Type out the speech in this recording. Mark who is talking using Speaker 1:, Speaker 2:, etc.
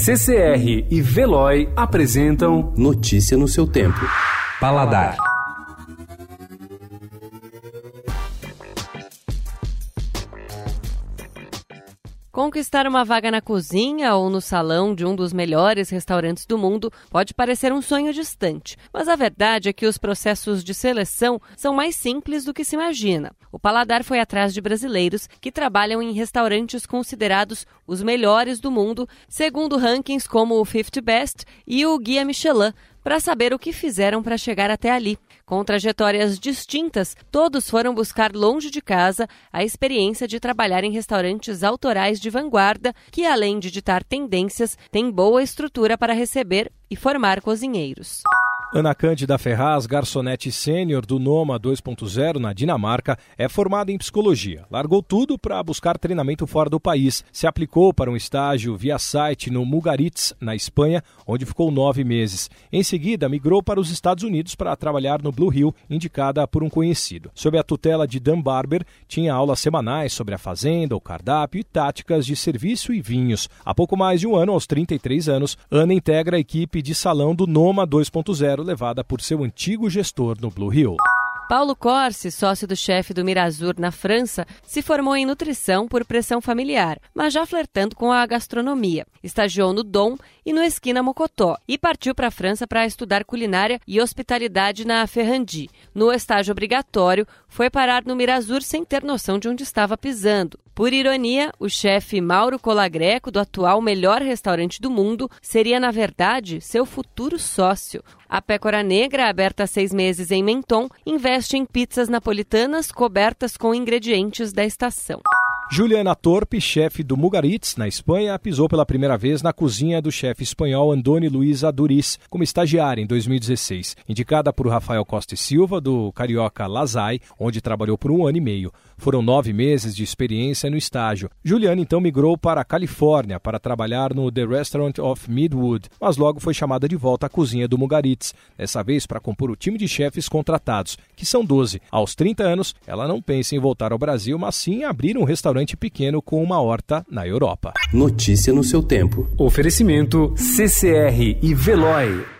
Speaker 1: CCR e Veloy apresentam
Speaker 2: Notícia no seu tempo.
Speaker 1: Paladar.
Speaker 3: Conquistar uma vaga na cozinha ou no salão de um dos melhores restaurantes do mundo pode parecer um sonho distante, mas a verdade é que os processos de seleção são mais simples do que se imagina. O Paladar foi atrás de brasileiros que trabalham em restaurantes considerados os melhores do mundo, segundo rankings como o 50 Best e o Guia Michelin, para saber o que fizeram para chegar até ali. Com trajetórias distintas, todos foram buscar longe de casa a experiência de trabalhar em restaurantes autorais de vanguarda, que além de ditar tendências, têm boa estrutura para receber e formar cozinheiros.
Speaker 4: Ana Cândida Ferraz, garçonete sênior do Noma 2.0 na Dinamarca, é formada em psicologia. Largou tudo para buscar treinamento fora do país. Se aplicou para um estágio via site no Mugaritz, na Espanha, onde ficou nove meses. Em seguida, migrou para os Estados Unidos para trabalhar no Blue Hill, indicada por um conhecido. Sob a tutela de Dan Barber, tinha aulas semanais sobre a fazenda, o cardápio e táticas de serviço e vinhos. Há pouco mais de um ano, aos 33 anos, Ana integra a equipe de salão do Noma 2.0 levada por seu antigo gestor no Blue Hill.
Speaker 3: Paulo Corsi, sócio do chefe do Mirazur na França, se formou em nutrição por pressão familiar, mas já flertando com a gastronomia. Estagiou no Dom e no Esquina Mocotó e partiu para a França para estudar culinária e hospitalidade na Ferrandi. No estágio obrigatório, foi parar no Mirazur sem ter noção de onde estava pisando. Por ironia, o chefe Mauro Colagreco, do atual melhor restaurante do mundo, seria, na verdade, seu futuro sócio. A Pécora Negra, aberta há seis meses em Menton, investe em pizzas napolitanas cobertas com ingredientes da estação.
Speaker 4: Juliana Torpe, chefe do Mugaritz, na Espanha, pisou pela primeira vez na cozinha do chefe espanhol Andoni Luiz Aduriz, como estagiária em 2016. Indicada por Rafael Costa e Silva, do carioca Lazai, onde trabalhou por um ano e meio. Foram nove meses de experiência no estágio. Juliana então migrou para a Califórnia para trabalhar no The Restaurant of Midwood, mas logo foi chamada de volta à cozinha do Mugaritz, dessa vez para compor o time de chefes contratados, que são 12. Aos 30 anos, ela não pensa em voltar ao Brasil, mas sim abrir um restaurante pequeno com uma horta na Europa.
Speaker 2: Notícia no seu tempo.
Speaker 1: Oferecimento CCR e Veloy.